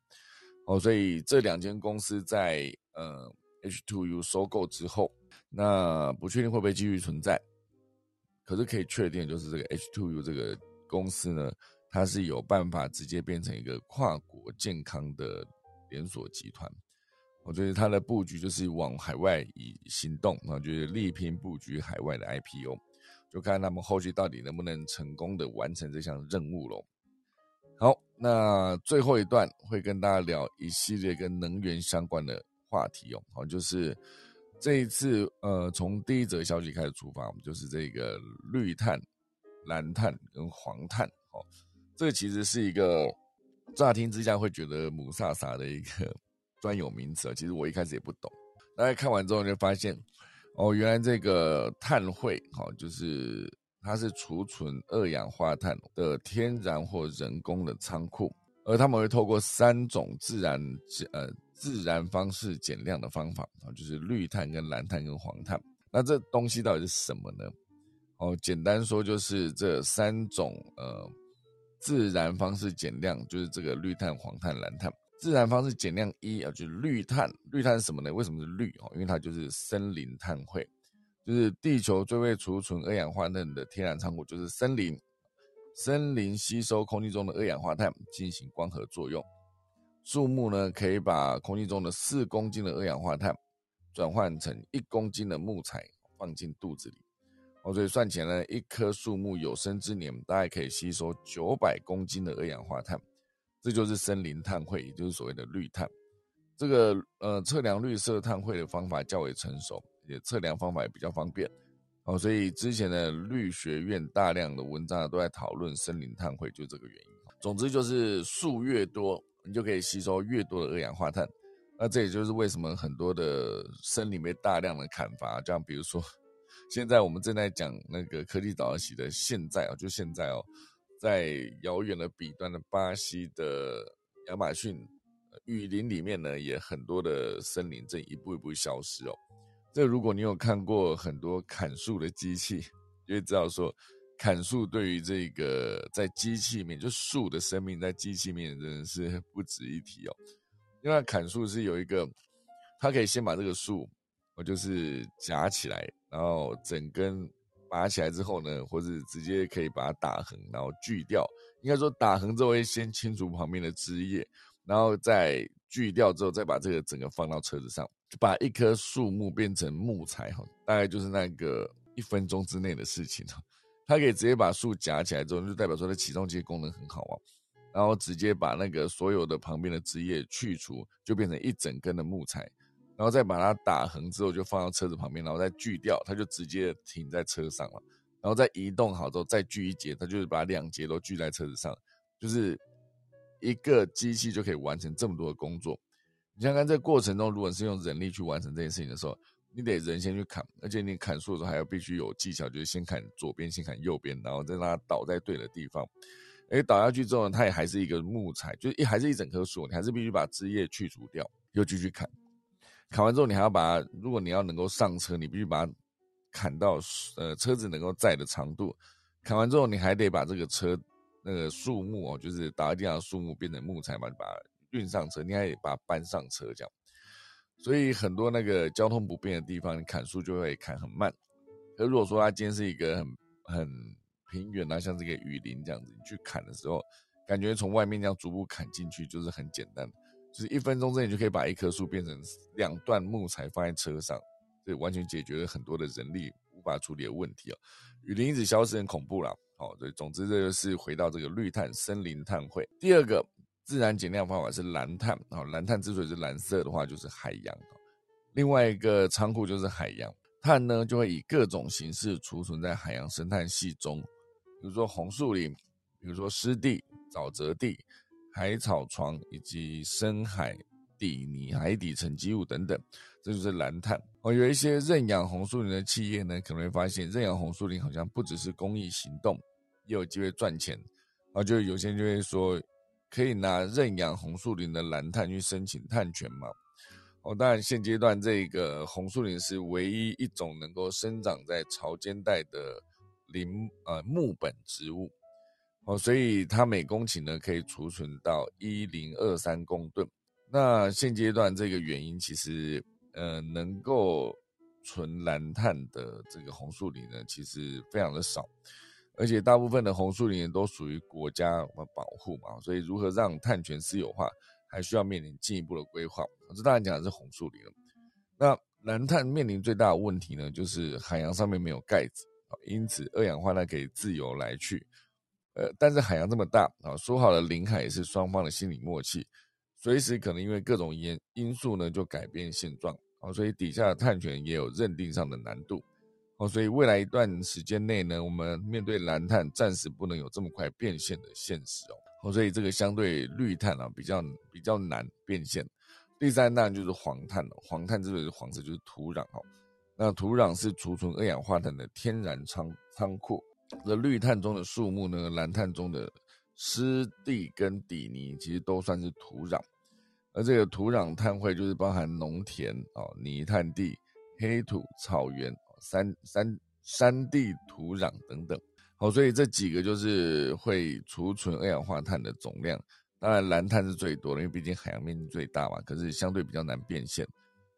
Speaker 1: 哦，所以这两间公司在呃 H2U 收购之后，那不确定会不会继续存在，可是可以确定就是这个 H2U 这个公司呢，它是有办法直接变成一个跨国健康的连锁集团，我觉得它的布局就是往海外以行动，啊，就是力拼布局海外的 IPO。就看他们后续到底能不能成功的完成这项任务喽。好，那最后一段会跟大家聊一系列跟能源相关的话题哦。好，就是这一次，呃，从第一则消息开始出发，我们就是这个绿碳、蓝碳跟黄碳。哦，这其实是一个乍听之下会觉得母萨萨的一个 专有名词，其实我一开始也不懂。大家看完之后就发现。哦，原来这个碳汇，哈，就是它是储存二氧化碳的天然或人工的仓库，而他们会透过三种自然呃自然方式减量的方法，啊，就是绿碳、跟蓝碳、跟黄碳。那这东西到底是什么呢？哦，简单说就是这三种呃自然方式减量，就是这个绿碳、黄碳、蓝碳。自然方式减量一啊，就是绿碳。绿碳是什么呢？为什么是绿哦？因为它就是森林碳汇，就是地球最会储存二氧化碳的天然仓库，就是森林。森林吸收空气中的二氧化碳进行光合作用，树木呢可以把空气中的四公斤的二氧化碳转换成一公斤的木材放进肚子里。哦，所以算起来呢，一棵树木有生之年大概可以吸收九百公斤的二氧化碳。这就是森林碳汇，也就是所谓的绿碳。这个呃测量绿色碳汇的方法较为成熟，也测量方法也比较方便。哦，所以之前的绿学院大量的文章都在讨论森林碳汇，就这个原因。总之就是树越多，你就可以吸收越多的二氧化碳。那这也就是为什么很多的森林被大量的砍伐。这样，比如说现在我们正在讲那个科技早起的现在啊，就现在哦。在遥远的彼端的巴西的亚马逊雨林里面呢，也很多的森林正一步一步消失哦。这如果你有看过很多砍树的机器，就会知道说砍树对于这个在机器面，就树的生命在机器面真的是不值一提哦。因为砍树是有一个，它可以先把这个树，我就是夹起来，然后整根拔起来之后呢，或者直接可以把它打横，然后锯掉。应该说打横之后会先清除旁边的枝叶，然后再锯掉之后，再把这个整个放到车子上，就把一棵树木变成木材哈，大概就是那个一分钟之内的事情哈。它可以直接把树夹起来之后，就代表说它起重机功能很好啊。然后直接把那个所有的旁边的枝叶去除，就变成一整根的木材，然后再把它打横之后，就放到车子旁边，然后再锯掉，它就直接停在车上了。然后再移动好之后，再锯一节，它就是把两节都锯在车子上，就是一个机器就可以完成这么多的工作。你想看这过程中，如果是用人力去完成这件事情的时候，你得人先去砍，而且你砍树的时候还要必须有技巧，就是先砍左边，先砍右边，然后再让它倒在对的地方。哎，倒下去之后呢，它也还是一个木材，就是一还是一整棵树，你还是必须把枝叶去除掉，又继续砍。砍完之后，你还要把，如果你要能够上车，你必须把它。砍到呃车子能够载的长度，砍完之后你还得把这个车那个树木哦，就是打在地上树木变成木材嘛，把它运上车，你还得把它搬上车这样。所以很多那个交通不便的地方，你砍树就会砍很慢。可如果说它今天是一个很很平原啊，像这个雨林这样子，你去砍的时候，感觉从外面这样逐步砍进去就是很简单，就是一分钟之内就可以把一棵树变成两段木材放在车上。这完全解决了很多的人力无法处理的问题哦。雨林一直消失很恐怖了，哦，对，总之这就是回到这个绿碳森林碳汇。第二个自然减量方法是蓝碳，啊，蓝碳之所以是蓝色的话，就是海洋。另外一个仓库就是海洋碳呢，就会以各种形式储存在海洋生态系中，比如说红树林，比如说湿地、沼泽地、海草床以及深海。底泥、海底沉积物等等，这就是蓝碳哦。有一些认养红树林的企业呢，可能会发现认养红树林好像不只是公益行动，也有机会赚钱啊。就有些人就会说，可以拿认养红树林的蓝碳去申请碳权嘛？哦，当然现阶段这个红树林是唯一一种能够生长在潮间带的林呃木本植物哦，所以它每公顷呢可以储存到一零二三公吨。那现阶段这个原因，其实呃，能够存蓝碳的这个红树林呢，其实非常的少，而且大部分的红树林都属于国家保护嘛，所以如何让碳权私有化，还需要面临进一步的规划。这当然讲的是红树林了。那蓝碳面临最大的问题呢，就是海洋上面没有盖子因此二氧化碳可以自由来去。呃，但是海洋这么大啊，说好了领海也是双方的心理默契。随时可能因为各种因因素呢，就改变现状哦，所以底下的碳权也有认定上的难度哦，所以未来一段时间内呢，我们面对蓝碳暂时不能有这么快变现的现实哦，哦，所以这个相对绿碳啊比较比较难变现。第三当然就是黄碳了，黄碳之所以是黄色，就是土壤哦，那土壤是储存二氧化碳的天然仓仓库，那绿碳中的树木呢，蓝碳中的湿地跟底泥其实都算是土壤。而这个土壤碳汇就是包含农田哦、泥炭地、黑土、草原、山山山地土壤等等，好，所以这几个就是会储存二氧化碳的总量。当然，蓝碳是最多的，因为毕竟海洋面积最大嘛。可是相对比较难变现，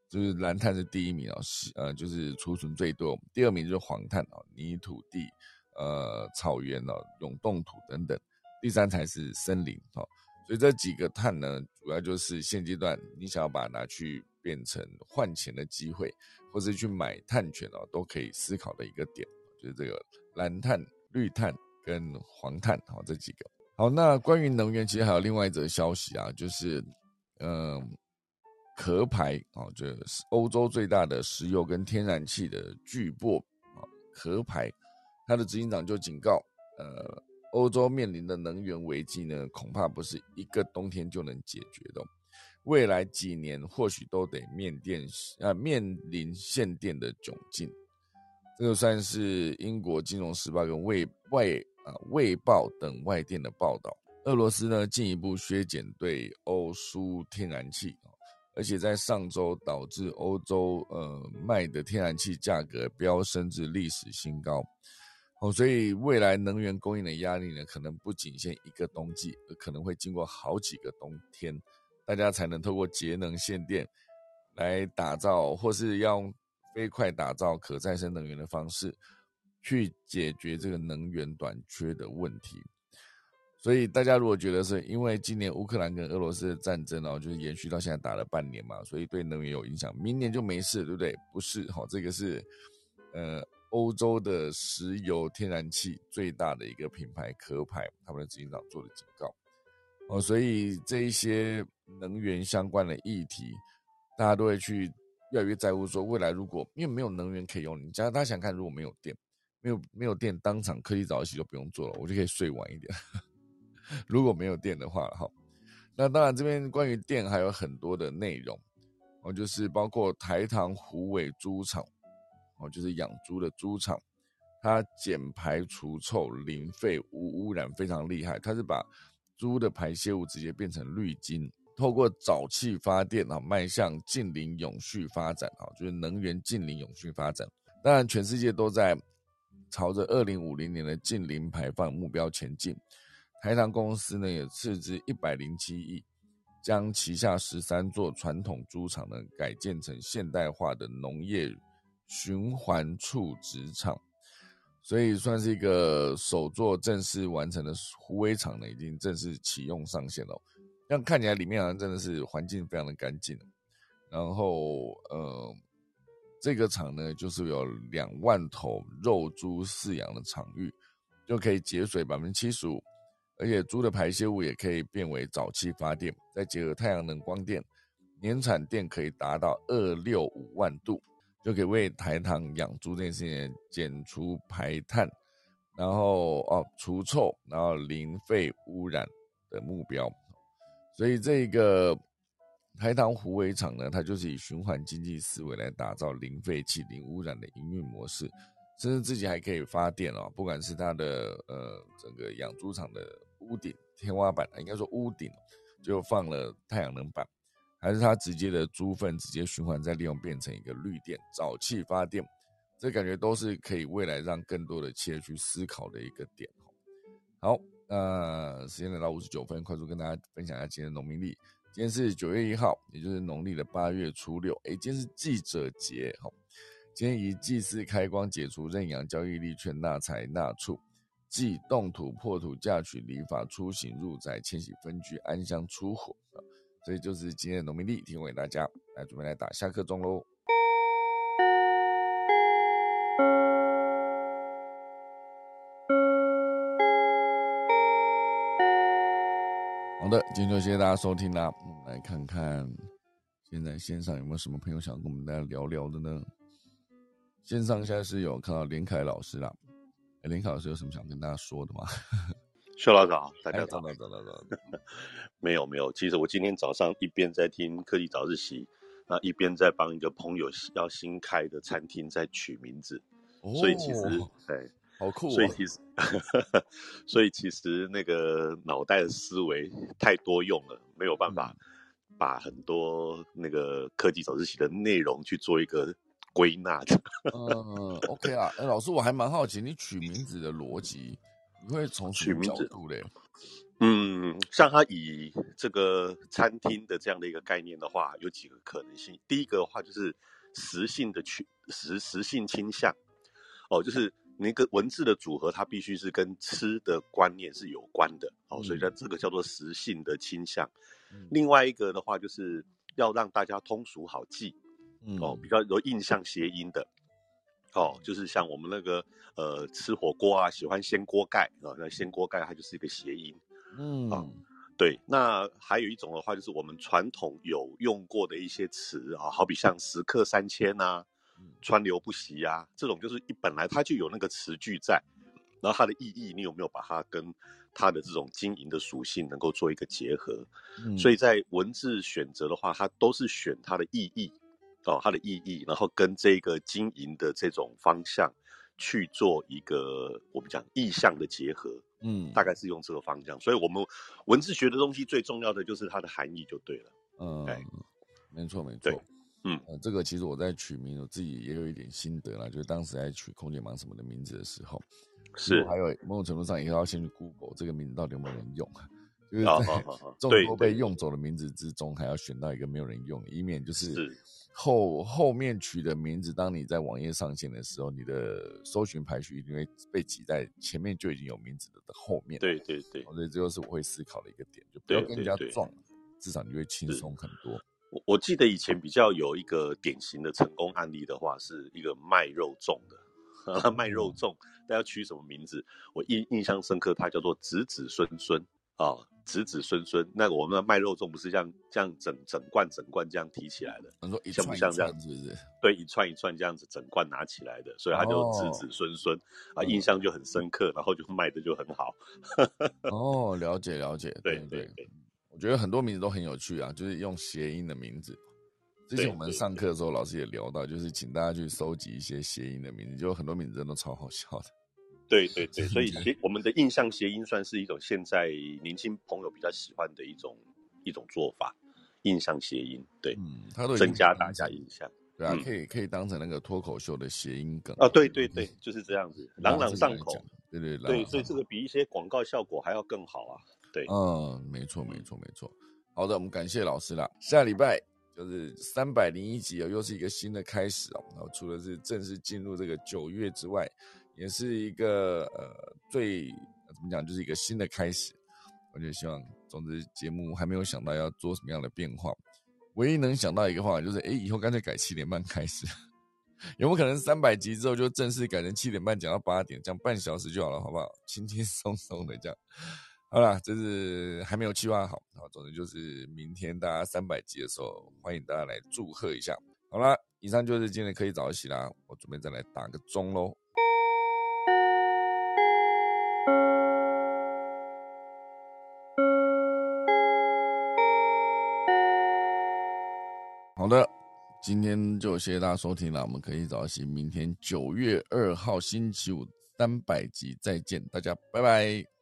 Speaker 1: 就是蓝碳是第一名哦，是呃就是储存最多。第二名就是黄碳哦，泥土地、呃草原哦、永冻土等等。第三才是森林哦。所以这几个碳呢，主要就是现阶段你想要把它拿去变成换钱的机会，或是去买碳权哦，都可以思考的一个点，就是这个蓝碳、绿碳跟黄碳哦这几个。好，那关于能源，其实还有另外一则消息啊，就是嗯，壳牌啊，就是欧洲最大的石油跟天然气的巨擘啊，壳牌，他的执行长就警告，呃。欧洲面临的能源危机呢，恐怕不是一个冬天就能解决的。未来几年或许都得面电啊面临限电的窘境。这个算是英国金融时报跟卫外啊卫报等外电的报道。俄罗斯呢进一步削减对欧输天然气，而且在上周导致欧洲呃卖的天然气价格飙升至历史新高。哦，所以未来能源供应的压力呢，可能不仅限一个冬季，可能会经过好几个冬天，大家才能透过节能限电来打造，或是用飞快打造可再生能源的方式，去解决这个能源短缺的问题。所以大家如果觉得是因为今年乌克兰跟俄罗斯的战争哦，就是延续到现在打了半年嘛，所以对能源有影响，明年就没事，对不对？不是，哈，这个是呃。欧洲的石油天然气最大的一个品牌壳牌，他们的执行长做的警告哦，所以这一些能源相关的议题，大家都会去越来越在乎。说未来如果因为没有能源可以用，你假如大家想看，如果没有电，没有没有电，当场科技早起就不用做了，我就可以睡晚一点。如果没有电的话，哈，那当然这边关于电还有很多的内容哦，就是包括台糖虎尾猪场。哦，就是养猪的猪场，它减排除臭、零废、无污染，非常厉害。它是把猪的排泄物直接变成绿金，透过沼气发电啊，迈向近零永续发展啊，就是能源近零永续发展。当然，全世界都在朝着二零五零年的近零排放目标前进。台糖公司呢，也斥资一百零七亿，将旗下十三座传统猪场呢改建成现代化的农业。循环处职场，所以算是一个首座正式完成的虎尾厂呢，已经正式启用上线了。这样看起来里面好像真的是环境非常的干净。然后，呃，这个厂呢，就是有两万头肉猪饲养的场域，就可以节水百分之七十五，而且猪的排泄物也可以变为沼气发电，再结合太阳能光电，年产电可以达到二六五万度。就可以为台糖养猪这件事情减除排碳，然后哦除臭，然后零废污染的目标。所以这个台糖湖尾厂呢，它就是以循环经济思维来打造零废弃、零污染的营运模式，甚至自己还可以发电哦。不管是它的呃整个养猪场的屋顶天花板，应该说屋顶就放了太阳能板。还是它直接的猪粪直接循环再利用变成一个绿电沼气发电，这感觉都是可以未来让更多的企业去思考的一个点好，那时间来到五十九分，快速跟大家分享一下今天的农民历。今天是九月一号，也就是农历的八月初六。哎，今天是记者节，好，今天以祭祀开光、解除认养交易利券、纳财纳畜、祭动土破土、嫁娶礼法、出行入宅、迁徙分居、安乡出火。所以就是今天的农民历提供给大家，来准备来打下课钟喽。好的，今天就谢谢大家收听啦。我们来看看现在线上有没有什么朋友想跟我们大家聊聊的呢？线上现在是有看到连凯老师啦，连凯老师有什么想跟大家说的吗？
Speaker 2: 薛老早，大家早，
Speaker 1: 早，早，早，早。
Speaker 2: 没有，没有。其实我今天早上一边在听科技早自习，那一边在帮一个朋友要新开的餐厅在取名字，所以其实，对，
Speaker 1: 好酷。
Speaker 2: 所以其实，所以其实那个脑袋的思维太多用了，没有办法把很多那个科技早自习的内容去做一个归纳的。
Speaker 1: 嗯，OK 啊，哎，老师，我还蛮好奇你取名字的逻辑。你会从
Speaker 2: 取名字
Speaker 1: 嘞？
Speaker 2: 嗯，像他以这个餐厅的这样的一个概念的话，有几个可能性。第一个的话就是实性的取实实性倾向，哦，就是那个文字的组合，它必须是跟吃的观念是有关的，哦，所以它这个叫做实性的倾向。另外一个的话，就是要让大家通俗好记，哦，比较有印象谐音的。哦，就是像我们那个呃吃火锅啊，喜欢掀锅盖啊，那掀锅盖它就是一个谐音，
Speaker 1: 嗯啊，
Speaker 2: 对。那还有一种的话，就是我们传统有用过的一些词啊，好比像食客三千呐，川流不息啊，这种就是一本来它就有那个词句在，然后它的意义，你有没有把它跟它的这种经营的属性能够做一个结合？所以在文字选择的话，它都是选它的意义。哦，它的意义，然后跟这个经营的这种方向去做一个我们讲意向的结合，
Speaker 1: 嗯，
Speaker 2: 大概是用这个方向。所以，我们文字学的东西最重要的就是它的含义就对了。
Speaker 1: 嗯，没错没错。
Speaker 2: 嗯，
Speaker 1: 这个其实我在取名，我自己也有一点心得啦，就是当时在取空姐忙什么的名字的时候，
Speaker 2: 是
Speaker 1: 还有某种程度上也要先去 Google 这个名字到底有没有人用，就是
Speaker 2: 好
Speaker 1: 在 众多被用走的名字之中，还要选到一个没有人用的，以免就是
Speaker 2: 是
Speaker 1: 后后面取的名字，当你在网页上线的时候，你的搜寻排序一定会被挤在前面就已经有名字的的后面。
Speaker 2: 对对对。
Speaker 1: 所以这就是我会思考的一个点，就不要
Speaker 2: 对
Speaker 1: 跟人家
Speaker 2: 对对
Speaker 1: 撞，至少你会轻松很多。
Speaker 2: 我我记得以前比较有一个典型的成功案例的话，是一个卖肉粽的，卖肉粽，大家取什么名字？我印印象深刻，它叫做子子孙孙啊，子子孙孙。那我们的卖肉粽不是这样这样整整罐整罐这样提起来的，
Speaker 1: 你说一
Speaker 2: 像不
Speaker 1: 串一
Speaker 2: 像这样
Speaker 1: 串是不是？
Speaker 2: 对，一串一串这样子整罐拿起来的，所以他就子
Speaker 1: 哦
Speaker 2: 子孙孙啊，
Speaker 1: 嗯
Speaker 2: 印象就很深刻，然后就卖的就很好。
Speaker 1: 哦，了解了解，
Speaker 2: 对
Speaker 1: 对
Speaker 2: 对对，
Speaker 1: 我觉得很多名字都很有趣啊，就是用谐音的名字。之前我们上课的时候，老师也聊到，就是请大家去收集一些谐音的名字，就很多名字真的超好笑的。
Speaker 2: 对对对，所以
Speaker 1: 的
Speaker 2: 谐我们的印象谐音算是一种现在年轻朋友比较喜欢的一种一种做法，印象谐音，对，
Speaker 1: 嗯，它都
Speaker 2: 增加大家印象。
Speaker 1: 对啊，
Speaker 2: 嗯
Speaker 1: 可以可以当成那个脱口秀的谐音梗
Speaker 2: 啊，对对对，就是这样子，朗朗上口。
Speaker 1: 对对
Speaker 2: 对，所以这个比一些广告效果还要更好啊。对，
Speaker 1: 嗯，没错，没错，没错。好的，我们感谢老师了。下礼拜就是三百零一集哦，又是一个新的开始哦。然后除了是正式进入这个九月之外，也是一个呃最怎么讲，就是一个新的开始。我就希望，总之节目还没有想到要做什么样的变化，唯一能想到一个方法就是，哎，以后干脆改七点半开始。有没有可能三百集之后就正式改成七点半讲到八点，这样半小时就好了，好不好？轻轻松松的这样。好啦，这是还没有计划好，好，总之就是明天大家三百集的时候，欢迎大家来祝贺一下。好啦，以上就是今天可以早起啦，我准备再来打个钟喽。好的，今天就谢谢大家收听了，我们可以早起，明天九月二号星期五三百集再见，大家拜拜。